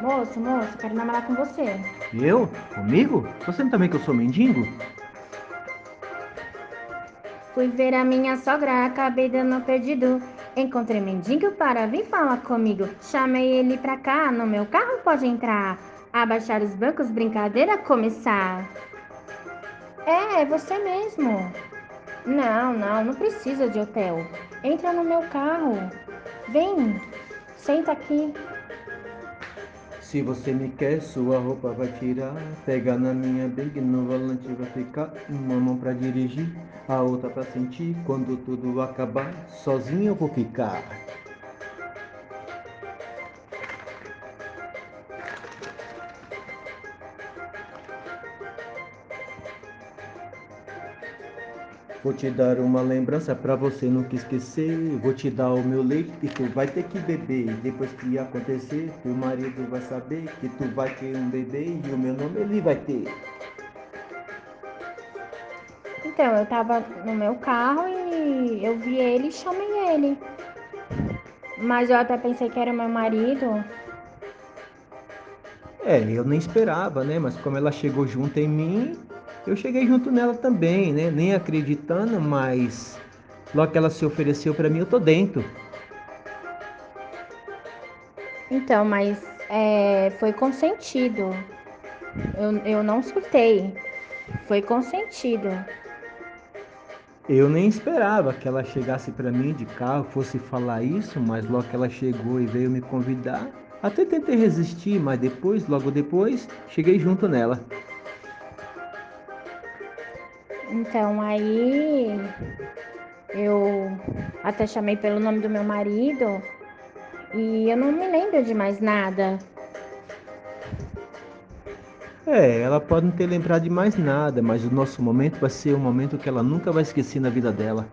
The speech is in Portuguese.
Moço, moço, quero namorar com você. Eu? Comigo? Você não também que eu sou mendigo? Fui ver a minha sogra, acabei dando perdido. Encontrei mendigo para vir falar comigo. Chamei ele pra cá, no meu carro pode entrar. Abaixar os bancos, brincadeira começar. É, é você mesmo. Não, não, não precisa de hotel. Entra no meu carro. Vem, senta aqui. Se você me quer, sua roupa vai tirar. Pega na minha bag, no volante vai ficar. Uma mão pra dirigir, a outra pra sentir. Quando tudo acabar, sozinho eu vou ficar. Vou te dar uma lembrança pra você nunca esquecer. Vou te dar o meu leite e tu vai ter que beber. Depois que acontecer, teu marido vai saber que tu vai ter um bebê e o meu nome ele vai ter. Então, eu tava no meu carro e eu vi ele e chamei ele. Mas eu até pensei que era meu marido. É, eu nem esperava, né? Mas como ela chegou junto em mim, eu cheguei junto nela também, né? Nem acreditando, mas logo que ela se ofereceu para mim, eu tô dentro. Então, mas é, foi consentido. Eu, eu não surtei. Foi consentido. Eu nem esperava que ela chegasse para mim de carro, fosse falar isso, mas logo que ela chegou e veio me convidar, até tentei resistir, mas depois, logo depois, cheguei junto nela. Então aí eu até chamei pelo nome do meu marido e eu não me lembro de mais nada. É, ela pode não ter lembrado de mais nada, mas o nosso momento vai ser um momento que ela nunca vai esquecer na vida dela.